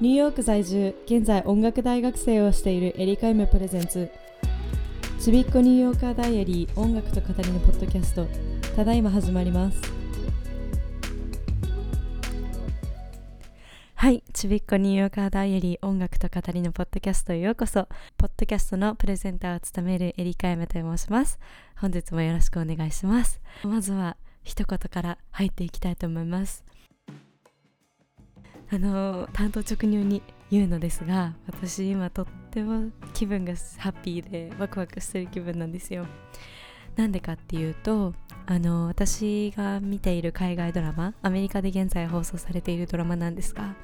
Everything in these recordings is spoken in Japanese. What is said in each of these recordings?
ニューヨーク在住現在音楽大学生をしているエリカイムプレゼンツ。ちびっこニューヨーカーダイアリー音楽と語りのポッドキャストただいま始まります。はいちびっこニューヨーカーダイアリー音楽と語りのポッドキャストへようこそ。ポッドキャストのプレゼンターを務めるエリカイムと申します。本日もよろしくお願いします。まずは一言から入っていきたいと思います。あの担当直入に言うのですが私今とっても気分がハッピーでワクワクしてる気分なんですよ。なんでかっていうとあの私が見ている海外ドラマアメリカで現在放送されているドラマなんですが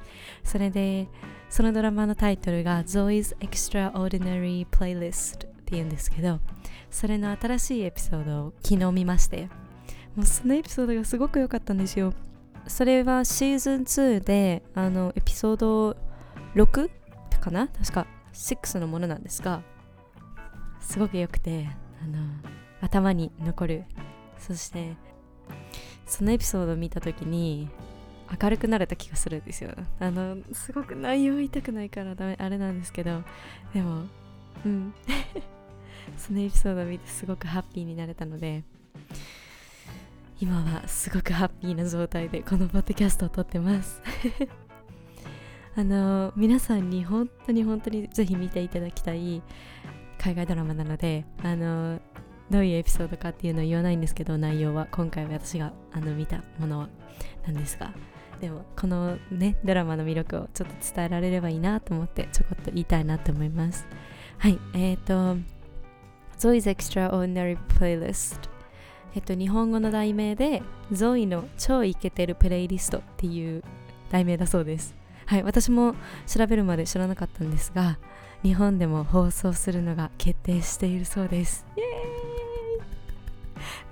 それでそのドラマのタイトルが Zoe's Extraordinary Playlist っていうんですけどそれの新しいエピソードを昨日見ましてもうそのエピソードがすごく良かったんですよ。それはシーズン2であのエピソード6かな？確か6のものなんですがすごく良くてあの頭に残る。そしてそのエピソードを見た時に明るくなれた気がするんですよ。あのすごく内容言いたくないからダメあれなんですけどでもうん。そのエピソードを見てすごくハッピーになれたので今はすごくハッピーな状態でこのポッドキャストを撮ってます。あの皆さんに本当に本当にぜひ見ていただきたい海外ドラマなのであのどういうエピソードかっていうのを言わないんですけど内容は今回私があの見たものなんですが。でもこのねドラマの魅力をちょっと伝えられればいいなと思ってちょこっと言いたいなと思います。はいえっ、ー、と Zoe's Extraordinary Playlist えっと、日本語の題名でゾイの超イケてるプレイリストっていう題名だそうです。はい私も調べるまで知らなかったんですが日本でも放送するのが決定しているそうです。イエーイ。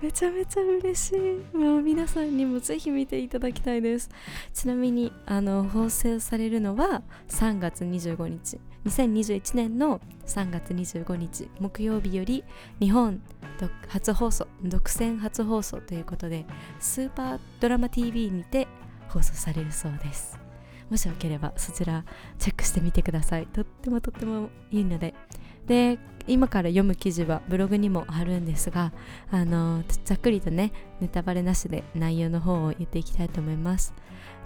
めちゃめちゃ嬉しい。もう皆さんにもぜひ見ていただきたいです。ちなみにあの放送されるのは3月25日。2021年の3月25日木曜日より日本初放送独占初放送ということでスーパードラマ TV にて放送されるそうです。もしよければそちらチェックしてみてください。とってもとってもいいので。で今から読む記事はブログにも貼るんですがあのざっくりとねネタバレなしで内容の方を言っていきたいと思います。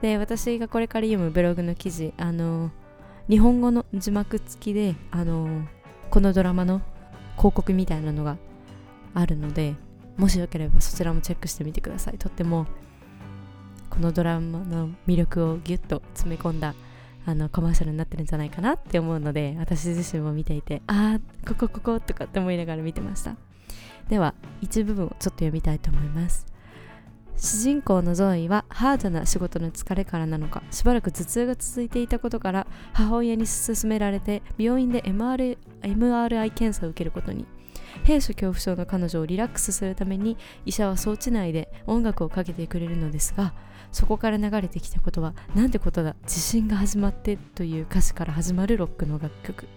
で私がこれから読むブログの記事あの日本語の字幕付きであのこのドラマの広告みたいなのがあるのでもしよければそちらもチェックしてみてください。とってもこのドラマの魅力をギュッと詰め込んだあのコマーシャルになってるんじゃないかなって思うので私自身も見ていてああこここことかって思いながら見てました。では一部分をちょっと読みたいと思います。主人公のゾーイはハードな仕事の疲れからなのかしばらく頭痛が続いていたことから母親に勧められて病院で MR MRI 検査を受けることに。兵所恐怖症の彼女をリラックスするために医者は装置内で音楽をかけてくれるのですがそこから流れてきたことはなんてことだ地震が始まってという歌詞から始まるロックの楽曲。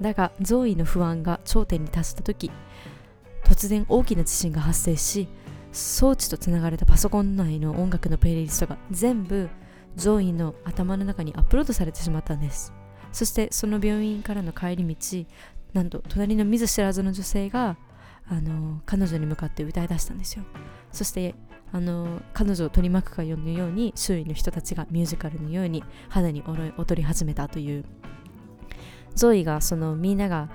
だがゾーイの不安が頂点に達した時突然大きな地震が発生し装置とつながれたパソコン内の音楽のプレイリストが全部ゾーイの頭の中にアップロードされてしまったんです。そしてその病院からの帰り道なんと隣の見ず知らずの女性があの彼女に向かって歌い出したんですよ。そしてあの彼女を取り巻くかのように周囲の人たちがミュージカルのように肌に踊り始めたという。ゾイがそのみんなが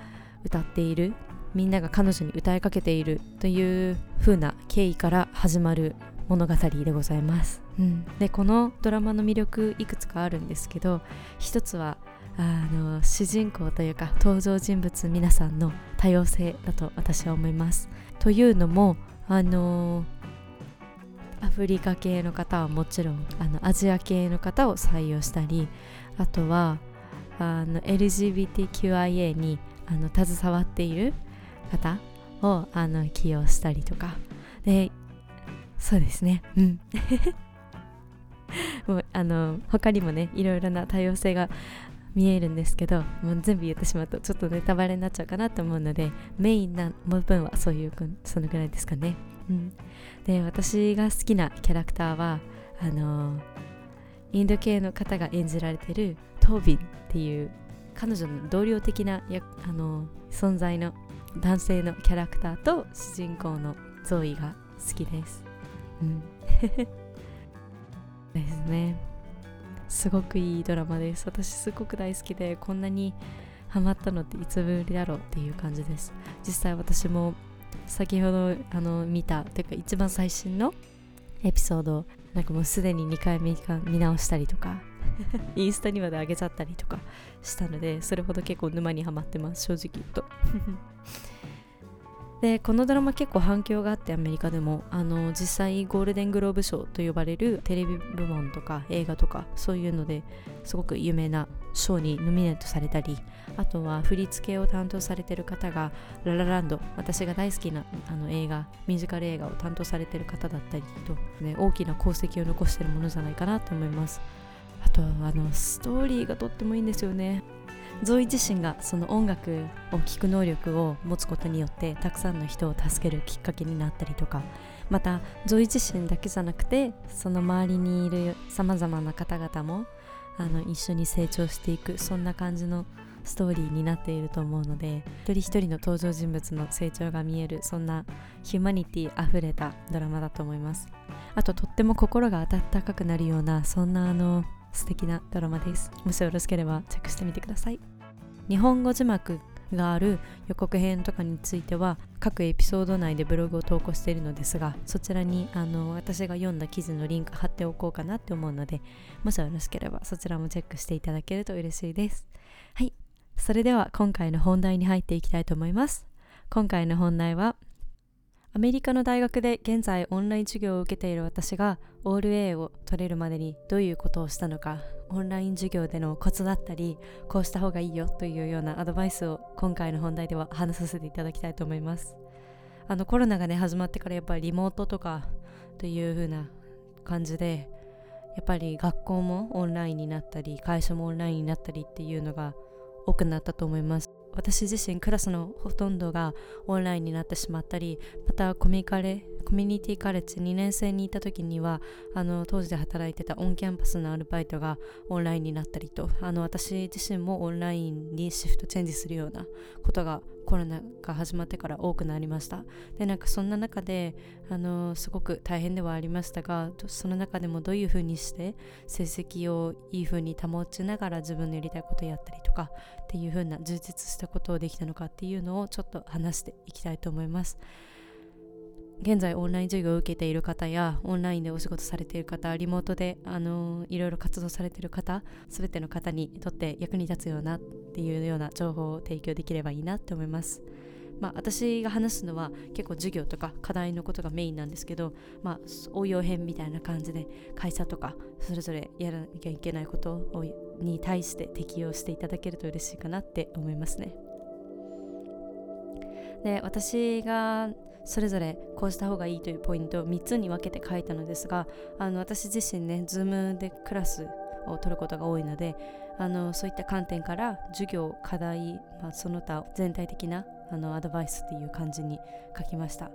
歌っているみんなが彼女に歌いかけているという風な経緯から始まる物語でございます、うん、でこのドラマの魅力いくつかあるんですけど一つはあの主人公というか登場人物皆さんの多様性だと私は思います。というのもあのアフリカ系の方はもちろんあのアジア系の方を採用したりあとはあの LGBTQIA にあの携わっている方をあの起用したりとか。でそうですね。うん。もうあの他にもねいろいろな多様性が見えるんですけどもう全部言ってしまうとちょっとネタバレになっちゃうかなと思うのでメインな部分はそういうそのぐらいですかね、うん、で私が好きなキャラクターはあのインド系の方が演じられてるトービンっていう彼女の同僚的なやあの存在の男性のキャラクターと主人公のゾーイが好きです。うん。ですね。すごくいいドラマです。私すごく大好きでこんなにハマったのっていつぶりだろうっていう感じです。実際私も先ほどあの見たというか一番最新のエピソードなんかもうすでに2回目見直したりとか インスタにまで上げちゃったりとかしたのでそれほど結構沼にはまってます正直言うと でこのドラマ結構反響があってアメリカでも。あの実際ゴールデングローブ賞と呼ばれるテレビ部門とか映画とかそういうのですごく有名な賞にノミネートされたりあとは振り付けを担当されてる方がララランド私が大好きなあの映画ミュージカル映画を担当されてる方だったりと、ね、大きな功績を残してるものじゃないかなと思います。あとはあのストーリーがとってもいいんですよね。ゾイ自身がその音楽を聴く能力を持つことによってたくさんの人を助けるきっかけになったりとか。またゾイ自身だけじゃなくてその周りにいるさまざまな方々もあの一緒に成長していくそんな感じのストーリーになっていると思うので一人一人の登場人物の成長が見えるそんなヒューマニティあふれたドラマだと思います。あととっても心が温かくなるようなそんなあの素敵なドラマです。もしよろしければチェックしてみてください。日本語字幕がある予告編とかについては各エピソード内でブログを投稿しているのですがそちらにあの私が読んだ記事のリンク貼っておこうかなって思うのでもしよろしければそちらもチェックしていただけると嬉しいです。はい。それでは今回の本題に入っていきたいと思います。今回の本題はアメリカの大学で現在オンライン授業を受けている私がオール A を取れるまでにどういうことをしたのか。オンライン授業でのコツだったりこうした方がいいよというようなアドバイスを今回の本題では話させていただきたいと思います。あのコロナがね始まってからやっぱりリモートとかという風な感じでやっぱり学校もオンラインになったり会社もオンラインになったりっていうのが多くなったと思います。私自身クラスのほとんどがオンラインになってしまったりまたコミカレコミュニティカレッジ2年生にいた時にはあの当時で働いてたオンキャンパスのアルバイトがオンラインになったりとあの私自身もオンラインにシフトチェンジするようなことがコロナが始まってから多くなりました。でなんかそんな中であのすごく大変ではありましたがその中でもどういうふうにして成績をいいふうに保ちながら自分のやりたいことをやったりとかっていうふうな充実したことをできたのかっていうのをちょっと話していきたいと思います。現在オンライン授業を受けている方やオンラインでお仕事されている方リモートであのいろいろ活動されている方全ての方にとって役に立つようなっていうような情報を提供できればいいなって思いますまあ、私が話すのは結構授業とか課題のことがメインなんですけど、まあ、応用編みたいな感じで会社とかそれぞれやらなきゃいけないことをに対して適用していただけると嬉しいかなって思いますね。で私がそれぞれこうした方がいいというポイントを3つに分けて書いたのですがあの私自身ね Zoom でクラスを取ることが多いのであのそういった観点から授業課題、まあ、その他全体的なあのアドバイスっていう感じに書きました。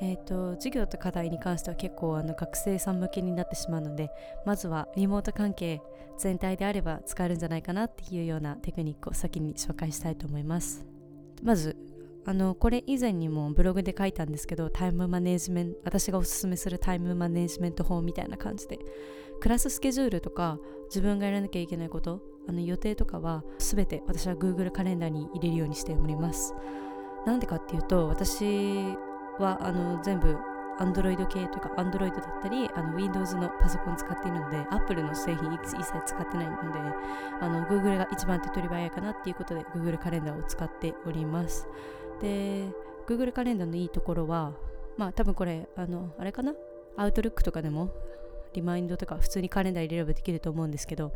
えーと、授業と課題に関しては結構あの学生さん向けになってしまうのでまずはリモート関係全体であれば使えるんじゃないかなっていうようなテクニックを先に紹介したいと思いますまずあのこれ以前にもブログで書いたんですけどタイムマネジメント私がおすすめするタイムマネジメント法みたいな感じでクラススケジュールとか自分がやらなきゃいけないことあの予定とかは全て私は Google カレンダーに入れるようにしております。なんでかっていうと私はあの全部 Android 系というか Android だったりあの Windows のパソコン使っているので Apple の製品一切使ってないのであの Google が一番手っ取り早いかなっていうことで Google カレンダーを使っております。で Google カレンダーのいいところはまあ多分これあのあれかな？アウトルックとかでもリマインドとか普通にカレンダー入れればできると思うんですけど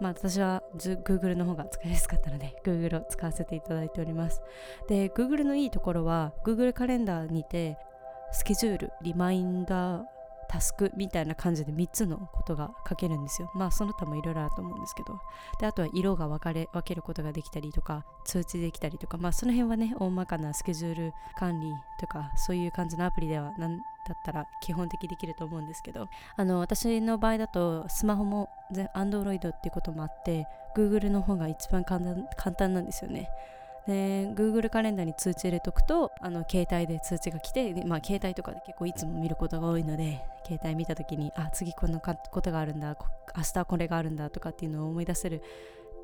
まあ私は Google の方が使いやすかったので Google を使わせていただいております。で Google のいいところは Google カレンダーにてスケジュールリマインダータスクみたいな感じで3つのことが書けるんですよ。まあその他もいろいろあると思うんですけど。であとは色が分かれ分けることができたりとか通知できたりとか。まあその辺はね大まかなスケジュール管理とかそういう感じのアプリではなんだったら基本的できると思うんですけど。あの私の場合だとスマホも Android っていうこともあって Google の方が一番簡単簡単なんですよね。で Google カレンダーに通知入れとくとあの携帯で通知が来てまあ、携帯とかで結構いつも見ることが多いので携帯見た時にあ次このことがあるんだ明日これがあるんだとかっていうのを思い出せる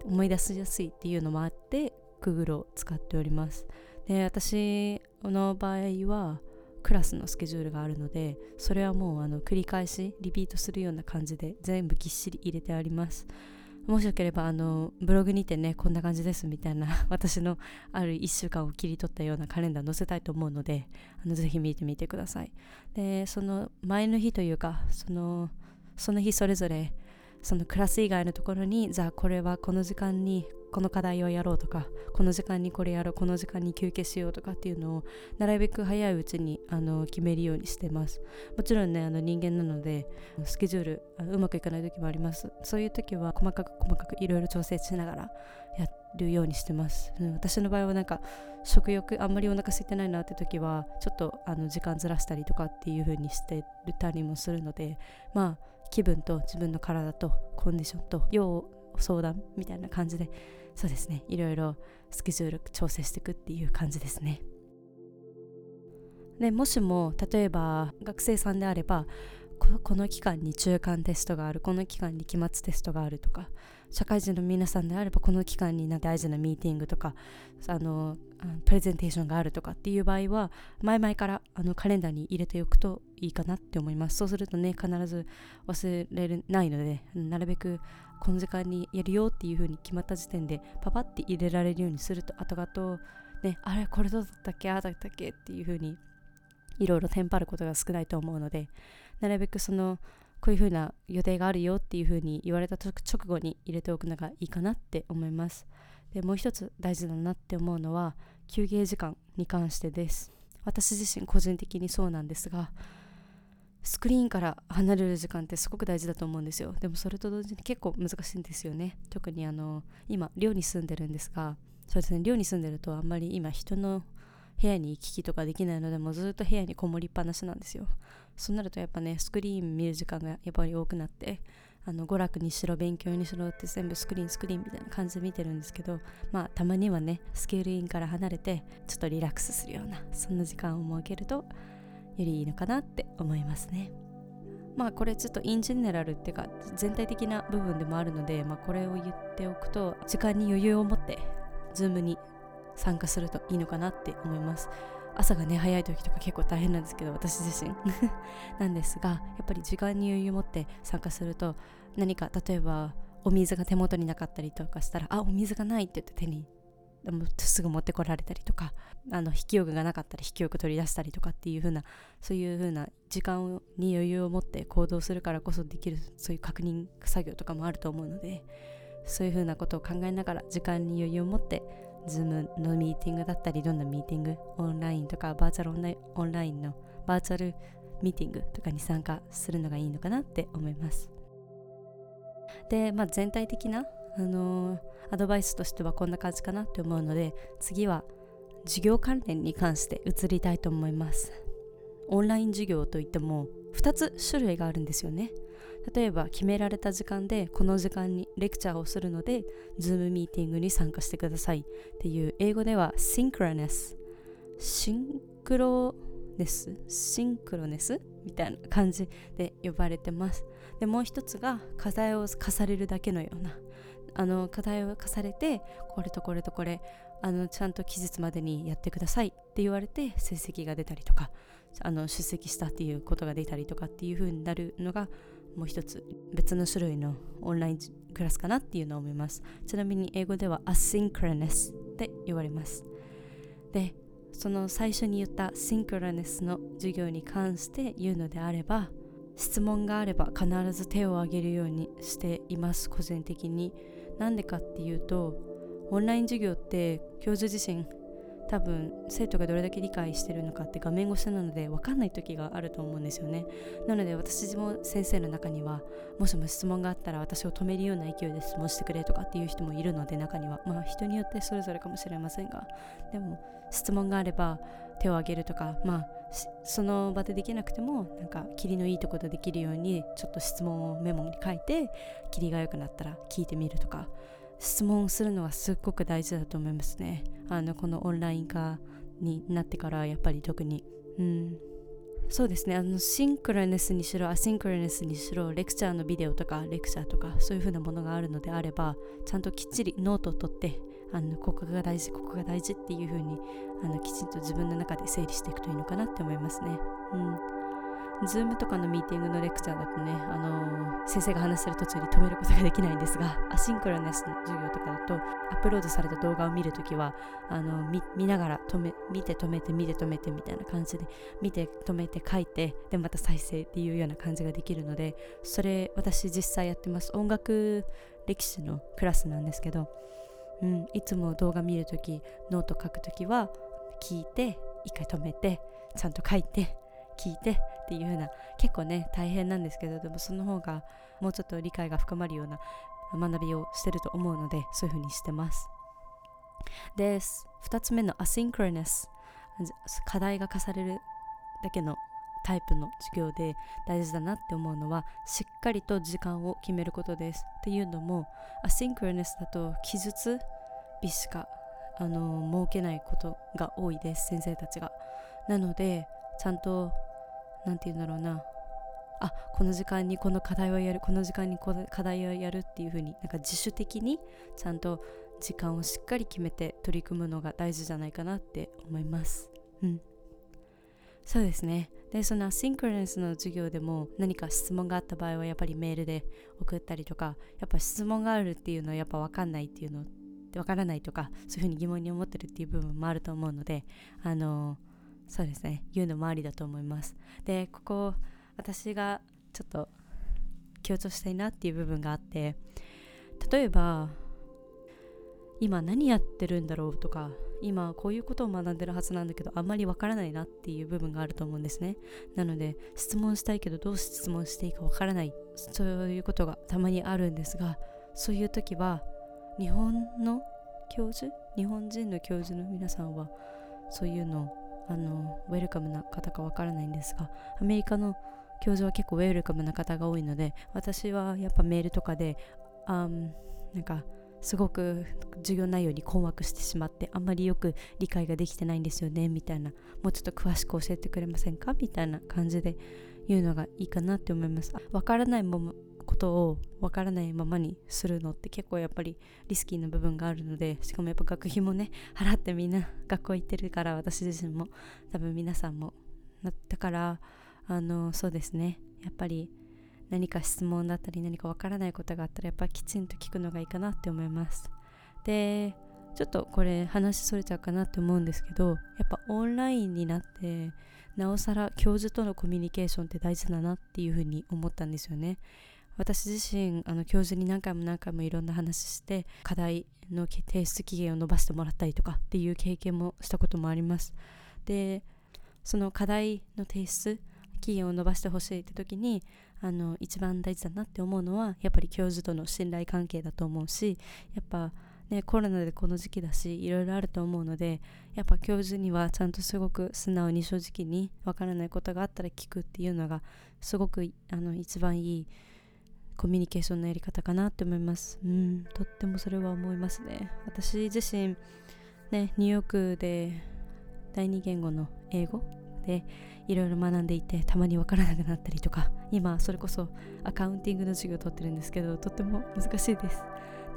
思い出しやすいっていうのもあって Google を使っております。で私の場合はクラスのスケジュールがあるのでそれはもうあの繰り返しリピートするような感じで全部ぎっしり入れてあります。もしよければあのブログにてねこんな感じですみたいな 私のある1週間を切り取ったようなカレンダー載せたいと思うのであのぜひ見てみてください。でその前の日というかそのその日それぞれそのクラス以外のところにじゃあこれはこの時間にこの課題をやろうとかこの時間にこれやろうこの時間に休憩しようとかっていうのをなるべく早いうちにあの決めるようにしてます。もちろんねあの人間なのでスケジュールうまくいかない時もあります。そういう時は細かく細かくいろいろ調整しながらやるようにしてます、うん、私の場合はなんか食欲あんまりお腹空いてないなって時はちょっとあの時間ずらしたりとかっていう風にしてたりもするのでまあ気分と自分の体とコンディションと要相談みたいな感じでそうですね。いろいろスケジュール調整していくっていう感じですね。でもしも例えば学生さんであればこの期間に中間テストがあるこの期間に期末テストがあるとか社会人の皆さんであればこの期間に大事なミーティングとかあのプレゼンテーションがあるとかっていう場合は前々からあのカレンダーに入れておくといいかなって思います。そうするとね必ず忘れないのでなるべくこの時間にやるよっていう風に決まった時点でパパって入れられるようにすると後々ねあれこれどうだったっけああだったっけっていう風にいろいろテンパることが少ないと思うのでなるべくそのこういう風な予定があるよっていう風に言われた直後に入れておくのがいいかなって思います。でもう一つ大事だなって思うのは休憩時間に関してです。私自身個人的にそうなんですがスクリーンから離れる時間ってすごく大事だと思うんですよ。でもそれと同時に結構難しいんですよね。特にあの今寮に住んでるんですがそうですね寮に住んでるとあんまり今人の部屋に行き来とかできないのでもうずっと部屋にこもりっぱなしなんですよそうなるとやっぱねスクリーン見る時間がやっぱり多くなってあの娯楽にしろ勉強にしろって全部スクリーンスクリーンみたいな感じで見てるんですけどまあたまにはねスクリーンから離れてちょっとリラックスするようなそんな時間を設けるとよりいいのかなって思いますね。まあこれちょっと in general っていうか全体的な部分でもあるので、まあ、これを言っておくと時間に余裕を持って Zoom に参加するといいのかなって思います。朝がね早い時とか結構大変なんですけど私自身。なんですがやっぱり時間に余裕を持って参加すると何か例えばお水が手元になかったりとかしたらあお水がないって言って手にすぐ持ってこられたりとかあの引き用具がなかったら引き用具取り出したりとかっていう風なそういう風な時間に余裕を持って行動するからこそできるそういう確認作業とかもあると思うのでそういう風なことを考えながら時間に余裕を持って Zoom のミーティングだったりどんなミーティングオンラインとかバーチャルオンラインのバーチャルミーティングとかに参加するのがいいのかなって思います。で、まあ、全体的なあのー、アドバイスとしてはこんな感じかなって思うので次は授業関連に関して移りたいと思います。オンライン授業といっても2つ種類があるんですよね。例えば決められた時間でこの時間にレクチャーをするので Zoom ミーティングに参加してください。っていう英語では Synchronous シンクロネスシンクロネス？みたいな感じで呼ばれてます。でもう一つが課題を課されるだけのような。あの課題を課されてこれとこれとこれあのちゃんと期日までにやってください。って言われて成績が出たりとかあの出席したっていうことが出たりとかっていう風になるのがもう一つ別の種類のオンラインクラスかなっていうのを思います。ちなみに英語では asynchronous って言われます。でその最初に言った synchronous の授業に関して言うのであれば質問があれば必ず手を挙げるようにしています個人的に。なんでかっていうとオンライン授業って教授自身多分生徒がどれだけ理解してるのかって画面越しなので分かんない時があると思うんですよね。なので私も先生の中にはもしも質問があったら私を止めるような勢いで質問してくれとかっていう人もいるので中には。まあ人によってそれぞれかもしれませんが。でも質問があれば手を挙げるとかまあその場でできなくてもなんか霧のいいところでできるようにちょっと質問をメモに書いて霧が良くなったら聞いてみるとか。質問するのはすっごく大事だと思いますね。あのこのオンライン化になってからやっぱり特に。うん。そうですね。あのシンクロネスにしろアシンクロネスにしろレクチャーのビデオとかレクチャーとかそういう風なものがあるのであればちゃんときっちりノートを取ってあのここが大事ここが大事っていう風にあにきちんと自分の中で整理していくといいのかなって思いますね。うん。 Zoom とかのミーティングのレクチャーだとね、あのー、先生が話してる途中に止めることができないんですが、asynchronous の授業とかだと、アップロードされた動画を見るときは、あのー、見ながら止め、見て止めて、見て止めてみたいな感じで、見て止めて書いて、で、また再生っていうような感じができるので、それ、私実際やってます。音楽歴史のクラスなんですけど、うん、いつも動画見るとき、ノート書くときは、聞いて、一回止めて、ちゃんと書いて、聞いてっていう風な結構ね大変なんですけどでもその方がもうちょっと理解が深まるような学びをしてると思うのでそういう風にしてます。で2つ目の asynchronous 課題が課されるだけのタイプの授業で大事だなって思うのはしっかりと時間を決めることです。っていうのもアシンクロネスだと記述日しかあの設けないことが多いです先生たちが。なのでちゃんと何て言うんだろうな。あこの時間にこの課題をやるこの時間にこの課題をやるっていう風になんか自主的にちゃんと時間をしっかり決めて取り組むのが大事じゃないかなって思います。うん。そうですね。でそのアシンクロネスの授業でも何か質問があった場合はやっぱりメールで送ったりとかやっぱ質問があるっていうのはやっぱ分かんないっていうの分からないとかそういうふうに疑問に思ってるっていう部分もあると思うのであのーそうですね。言うのもありだと思います。でここ私がちょっと強調したいなっていう部分があって例えば今何やってるんだろうとか今こういうことを学んでるはずなんだけどあんまりわからないなっていう部分があると思うんですね。なので質問したいけどどう質問していいかわからない。そういうことがたまにあるんですがそういう時は日本の教授？日本人の教授の皆さんはそういうのをあのウェルカムな方かわからないんですがアメリカの教授は結構ウェルカムな方が多いので私はやっぱメールとかであなんかすごく授業内容に困惑してしまってあんまりよく理解ができてないんですよねみたいなもうちょっと詳しく教えてくれませんか？みたいな感じで言うのがいいかなって思います。わからないもことをわからないままにするのって結構やっぱりリスキーな部分があるのでしかもやっぱ学費もね 払ってみんな 学校行ってるから私自身も。多分皆さんも。だからあのそうですね。やっぱり何か質問だったり何かわからないことがあったらやっぱりきちんと聞くのがいいかなって思います。でちょっとこれ話それちゃうかなって思うんですけどやっぱオンラインになってなおさら教授とのコミュニケーションって大事だなっていうふうに思ったんですよね。私自身あの教授に何回も何回もいろんな話して課題の提出期限を延ばしてもらったりとかっていう経験もしたこともあります。でその課題の提出期限を延ばしてほしいって時にあの一番大事だなって思うのはやっぱり教授との信頼関係だと思うしやっぱね、コロナでこの時期だしいろいろあると思うのでやっぱ教授にはちゃんとすごく素直に正直にわからないことがあったら聞くっていうのがすごくあの一番いいコミュニケーションのやり方かなって思います。うんとってもそれは思いますね。私自身ねニューヨークで第二言語の英語でいろいろ学んでいてたまにわからなくなったりとか今それこそアカウンティングの授業を取ってるんですけどとっても難しいです。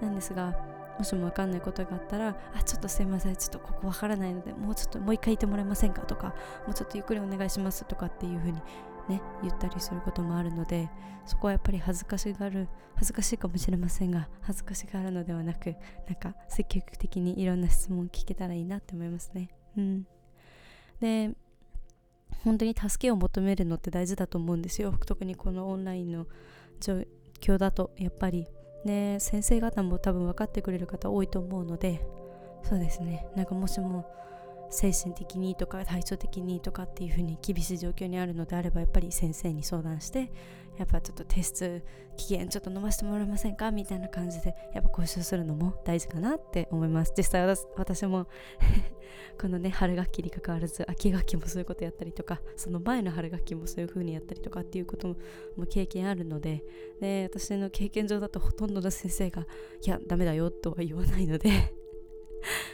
なんですがもしもわかんないことがあったらあちょっとすいませんちょっとここわからないのでもうちょっともう一回言ってもらえませんかとかもうちょっとゆっくりお願いしますとかっていう風にね言ったりすることもあるのでそこはやっぱり恥ずかしがる恥ずかしいかもしれませんが恥ずかしがるのではなくなんか積極的にいろんな質問聞けたらいいなって思いますね。うん。で本当に助けを求めるのって大事だと思うんですよ。特にこのオンラインの状況だとやっぱり。ね先生方も多分分かってくれる方多いと思うのでそうですね。なんかもしも精神的にとか体調的にとかっていう風に厳しい状況にあるのであればやっぱり先生に相談してやっぱちょっとテスト期限ちょっと伸ばしてもらえませんか？みたいな感じでやっぱ交渉するのも大事かなって思います。実際私も このね春学期に関わらず秋学期もそういうことやったりとかその前の春学期もそういう風にやったりとかっていうことも経験あるのでで私の経験上だとほとんどの先生がいやダメだよとは言わないので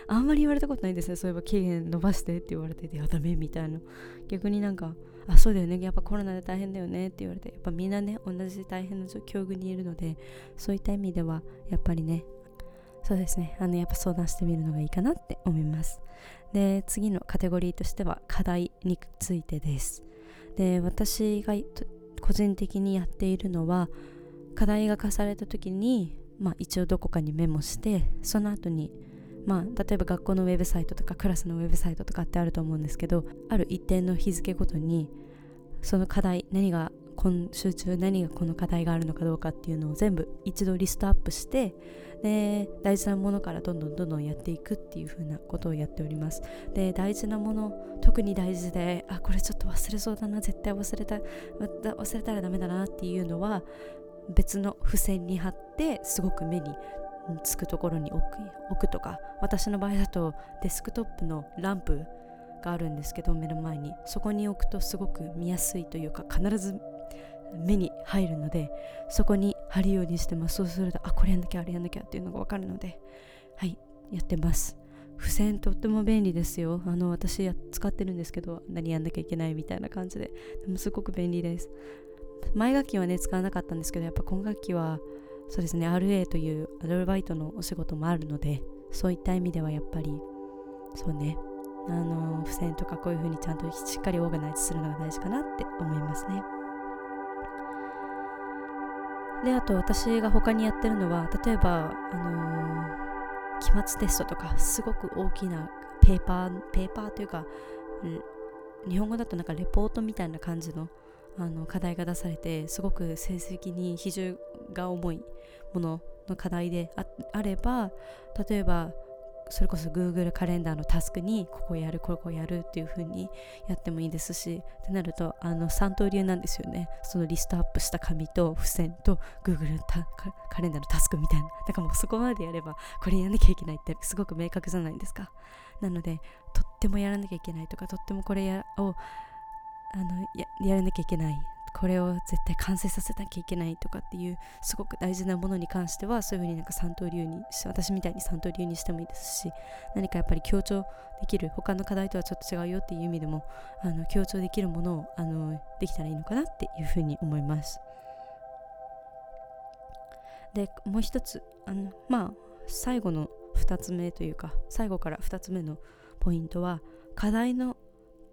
あんまり言われたことないですね。そういえば期限伸ばしてって言われててやダメみたいな。逆になんかあそうだよね。やっぱコロナで大変だよねって言われてやっぱみんなね同じ大変な境遇にいるのでそういった意味ではやっぱりねそうですね。あのやっぱ相談してみるのがいいかなって思います。で次のカテゴリーとしては課題についてです。で私が個人的にやっているのは課題が課された時に、まあ、一応どこかにメモしてその後にまあ、例えば学校のウェブサイトとかクラスのウェブサイトとかってあると思うんですけどある一定の日付ごとにその課題何が今週中何がこの課題があるのかどうかっていうのを全部一度リストアップしてで大事なものからどんどんどんどんやっていくっていう風なことをやっております。で大事なもの特に大事であこれちょっと忘れそうだな絶対忘れた忘れたらダメだなっていうのは別の付箋に貼ってすごく目につくところに置く置くとか私の場合だとデスクトップのランプがあるんですけど目の前に。そこに置くとすごく見やすいというか必ず目に入るのでそこに貼るようにしてます。そうするとあこれやんなきゃあれやんなきゃっていうのが分かるのではいやってます。付箋とっても便利ですよ。あの私使ってるんですけど何やんなきゃいけないみたいな感じで。でもすごく便利です。前学期はね使わなかったんですけどやっぱ今学期はそうですね RA というアルバイトのお仕事もあるのでそういった意味ではやっぱりそうねあの付箋とかこういう風にちゃんとしっかりオーガナイズするのが大事かなって思いますね。であと私が他にやってるのは例えばあのー、期末テストとかすごく大きなペーパーペーパーというか日本語だとなんかレポートみたいな感じのあの課題が出されてすごく成績に比重が重いものの課題であれば例えばそれこそ Google カレンダーのタスクにここやるここやるっていう風にやってもいいですしってなるとあの3刀流なんですよね。そのリストアップした紙と付箋と Google カレンダーのタスクみたいな。だからもうそこまでやればこれやんなきゃいけないってすごく明確じゃないですか。なのでとってもやらなきゃいけないとかとってもこれやをあのややらなきゃいけない。これを絶対完成させなきゃいけないとかっていうすごく大事なものに関してはそういうふうになんか三刀流に私みたいに三刀流にしてもいいですし何かやっぱり強調できる他の課題とはちょっと違うよっていう意味でもあの強調できるものをあのできたらいいのかなっていうふうに思います。でもう一つあのまあ最後の2つ目というか最後から2つ目のポイントは課題の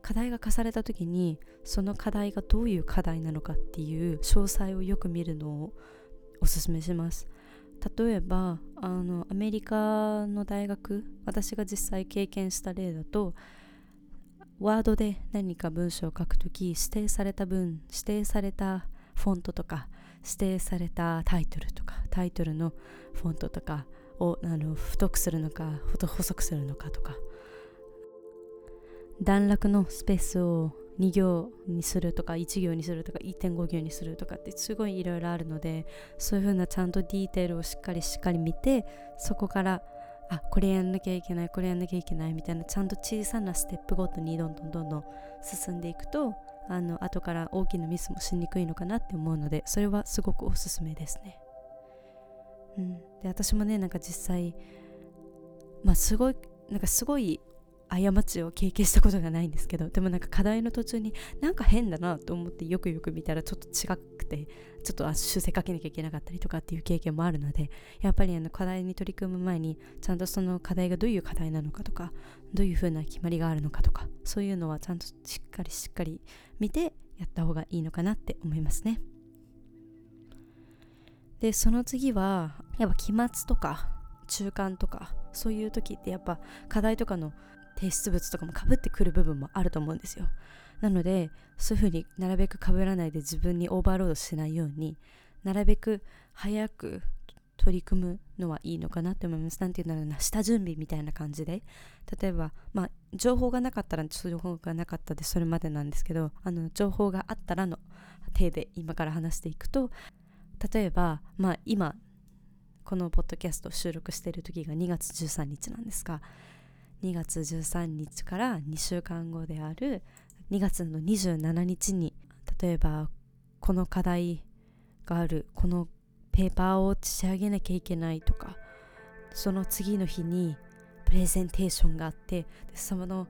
課題が課された時にその課題がどういう課題なのかっていう詳細をよく見るのをおすすめします。例えばあのアメリカの大学私が実際経験した例だとワードで何か文章を書くとき指定された文指定されたフォントとか指定されたタイトルとかタイトルのフォントとかをあの太くするのか細くするのかとか段落のスペースを2行にするとか1行にするとか1.5行にするとかってすごいいろいろあるのでそういうふうなちゃんとディテールをしっかりしっかり見てそこからあこれやんなきゃいけないこれやんなきゃいけないみたいなちゃんと小さなステップごとにどんどんどんどん進んでいくとあの後から大きなミスもしにくいのかなって思うのでそれはすごくおすすめですね。うん、で私もねなんか実際まあすごいなんかすごい過ちを経験したことがないんですけどでもなんか課題の途中になんか変だなと思ってよくよく見たらちょっと違くてちょっと修正かけなきゃいけなかったりとかっていう経験もあるのでやっぱりあの課題に取り組む前にちゃんとその課題がどういう課題なのかとかどういうふうな決まりがあるのかとかそういうのはちゃんとしっかりしっかり見てやった方がいいのかなって思いますね。でその次はやっぱ期末とか中間とかそういう時ってやっぱ課題とかの提出物とかもかぶってくる部分もあると思うんですよなのでそういうふうになるべくかぶらないで自分にオーバーロードしないようになるべく早く取り組むのはいいのかなって思います。なんて言うんだろうな、下準備みたいな感じで。例えば、まあ、情報がなかったら情報がなかったでそれまでなんですけど、あの、情報があったらの手で今から話していくと、例えば、まあ、今、このポッドキャスト収録している時が2月13日なんですが、2月13日から2週間後である2月の27日に例えばこの課題があるこのペーパーを仕上げなきゃいけないとかその次の日にプレゼンテーションがあってその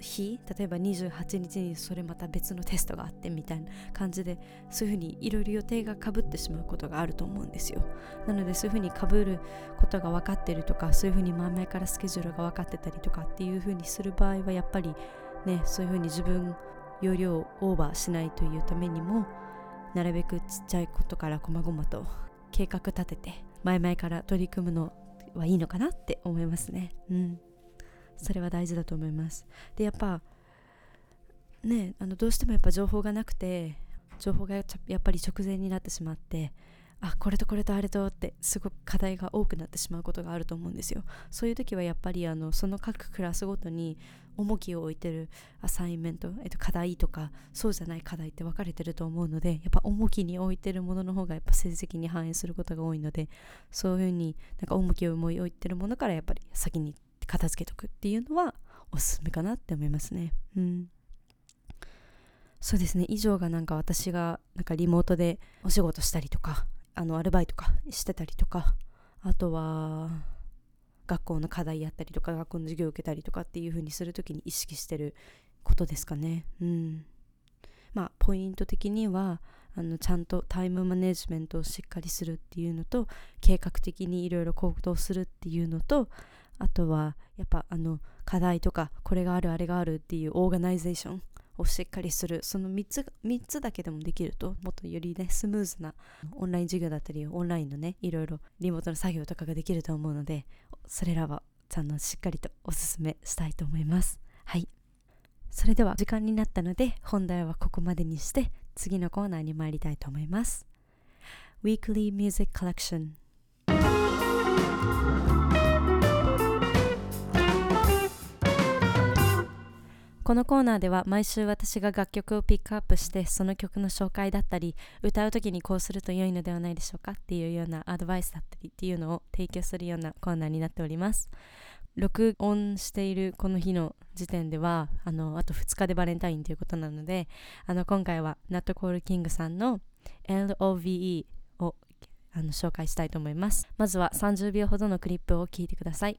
日例えば28日にそれまた別のテストがあってみたいな感じでそういうふうにいろいろ予定がかぶってしまうことがあると思うんですよ。なのでそういうふうにかぶることが分かってるとかそういうふうに前々からスケジュールが分かってたりとかっていうふうにする場合はやっぱりねそういうふうに自分容量をオーバーしないというためにもなるべくちっちゃいことからこまごまと計画立てて前々から取り組むのはいいのかなって思いますね。うん。それは大事だと思います。でやっぱねあのどうしてもやっぱ情報がなくて情報がやっぱり直前になってしまってあこれとこれとあれとってすごく課題が多くなってしまうことがあると思うんですよ。そういう時はやっぱりあのその各クラスごとに重きを置いてるアサインメント、えっと、課題とかそうじゃない課題って分かれてると思うのでやっぱ重きに置いてるものの方がやっぱ成績に反映することが多いのでそういうふうになんか重きを置いてるものからやっぱり先に片付けとくっていうのはおすすめかなって思いますね。うん。そうですね。以上がなんか私がなんかリモートでお仕事したりとかあのアルバイトかしてたりとかあとは学校の課題やったりとか学校の授業を受けたりとかっていう風にする時に意識してることですかね。うん。まあポイント的にはあのちゃんとタイムマネジメントをしっかりするっていうのと計画的にいろいろ行動するっていうのとあとはやっぱあの課題とかこれがあるあれがあるっていうオーガナイゼーションをしっかりする。その3つ ,3 つだけでもできるともっとよりねスムーズなオンライン授業だったりオンラインのねいろいろリモートの作業とかができると思うのでそれらはちゃんとしっかりとおすすめしたいと思います。はい。それでは時間になったので本題はここまでにして次のコーナーに参りたいと思います。Weekly Music Collection このコーナーでは毎週私が楽曲をピックアップしてその曲の紹介だったり歌う時にこうすると良いのではないでしょうかっていうようなアドバイスだったりっていうのを提供するようなコーナーになっております。録音しているこの日の時点ではあのあと2日でバレンタインということなのであの今回はナットコールキングさんの LOVE をあの紹介したいと思います。まずは30秒ほどのクリップを聞いてください。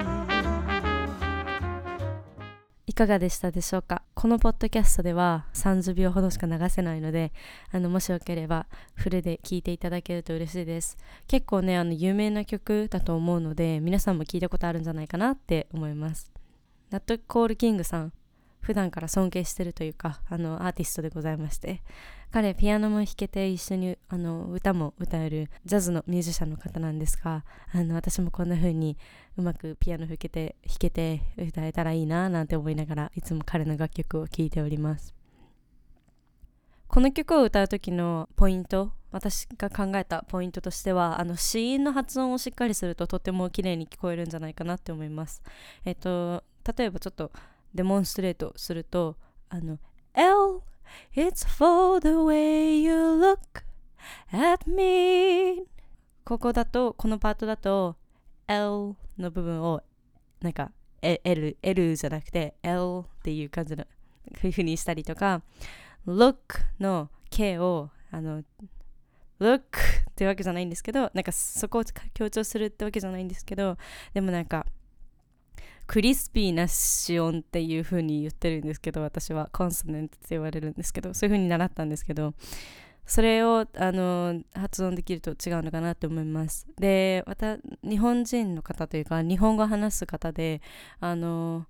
かがでしたでしょうか？このポッドキャストでは30秒ほどしか流せないのであのもしよければフルで聴いていただけると嬉しいです。結構ねあの有名な曲だと思うので皆さんも聴いたことあるんじゃないかなって思います。ナットコールキングさん普段から尊敬してるというかあのアーティストでございまして。彼ピアノも弾けて一緒にあの歌も歌えるジャズのミュージシャンの方なんですがあの私もこんな風にうまくピアノ弾けて弾けて歌えたらいいななんて思いながらいつも彼の楽曲を聴いております。この曲を歌う時のポイント私が考えたポイントとしてはあの子音の発音をしっかりするととても綺麗に聞こえるんじゃないかなって思います。えっと例えばちょっとデモンストレートするとあの L It's for the way you look at me. ここだとこのパートだと L の部分をなんか L, L じゃなくて L っていう感じのふうにしたりとか look の K をあの look ってわけじゃないんですけどなんかそこを強調するってわけじゃないんですけどでもなんかクリスピーな子音っていう風に言ってるんですけど私は。コンソネントって言われるんですけどそういう風に習ったんですけどそれをあの発音できると違うのかなと思います。でまた日本人の方というか日本語話す方であの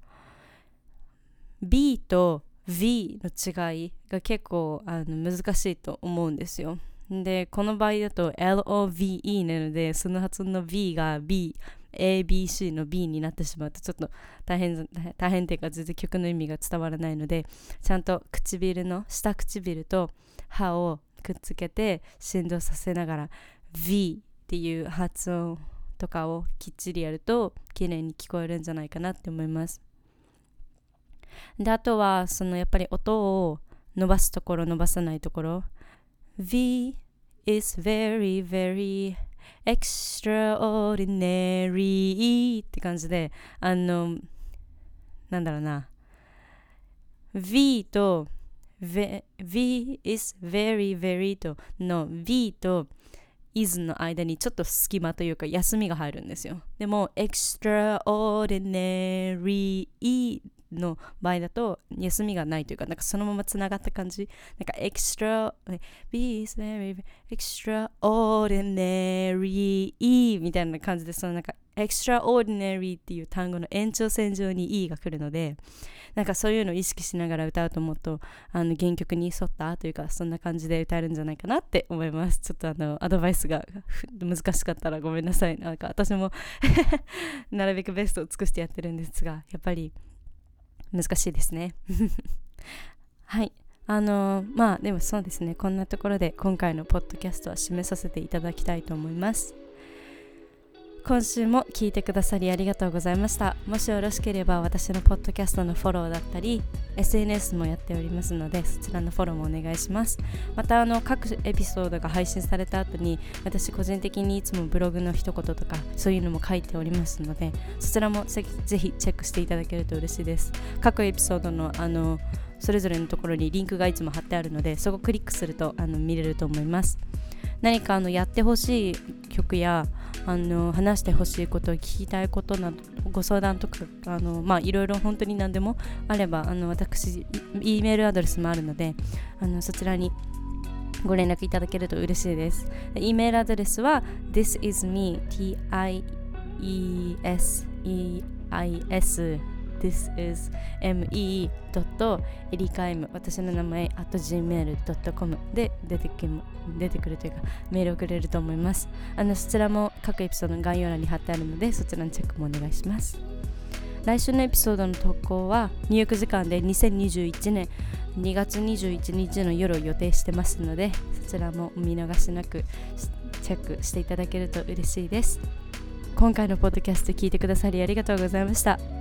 B と V の違いが結構あの難しいと思うんですよ。でこの場合だと LOVE なのでその発音の V が B ABC の B になってしまうとちょっと大変大変っていうか全然曲の意味が伝わらないのでちゃんと唇の下唇と歯をくっつけて振動させながら V っていう発音とかをきっちりやると綺麗に聞こえるんじゃないかなって思います。であとはそのやっぱり音を伸ばすところ伸ばさないところ。V is very very extraordinary って感じであのなんだろうな V と V, v is very very との V と is の間にちょっと隙間というか休みが入るんですよでも extraordinary の場合だと休みがないというかなんかそのままつながった感じ。なんか extra be very extraordinary みたいな感じでそのなんか extraordinary っていう単語の延長線上に E が来るのでなんかそういうのを意識しながら歌うと思うとあの原曲に沿ったというかそんな感じで歌えるんじゃないかなって思います。ちょっとあのアドバイスが難しかったらごめんなさい。なんか私も なるべくベストを尽くしてやってるんですがやっぱり難しいですね。はい。あのー、まあでもそうですね。こんなところで今回のポッドキャストは締めさせていただきたいと思います。今週も聞いてくださりありがとうございました。もしよろしければ私のポッドキャストのフォローだったり SNS もやっておりますのでそちらのフォローもお願いします。またあの各エピソードが配信された後に私個人的にいつもブログの一言とかそういうのも書いておりますのでそちらもぜひチェックしていただけると嬉しいです。各エピソードのあのそれぞれのところにリンクがいつも貼ってあるのでそこをクリックするとあの見れると思います。何かあのやってほしい曲やあの話してほしいこと聞きたいことなどご相談とかあのまあいろいろ本当に何でもあればあの私 E メールアドレスもあるのであのそちらにご連絡いただけると嬉しいです。E メールアドレスは thisisme t i e s e i s this is me. エリカ m 私の名前 at gmail.com で出てき出てくるというかメールをくれると思います。あのそちらも各エピソードの概要欄に貼ってあるのでそちらのチェックもお願いします。来週のエピソードの投稿は入浴時間で2021年2月21日の夜を予定してますのでそちらも見逃しなくチェックしていただけると嬉しいです。今回のポッドキャスト聞いてくださりありがとうございました。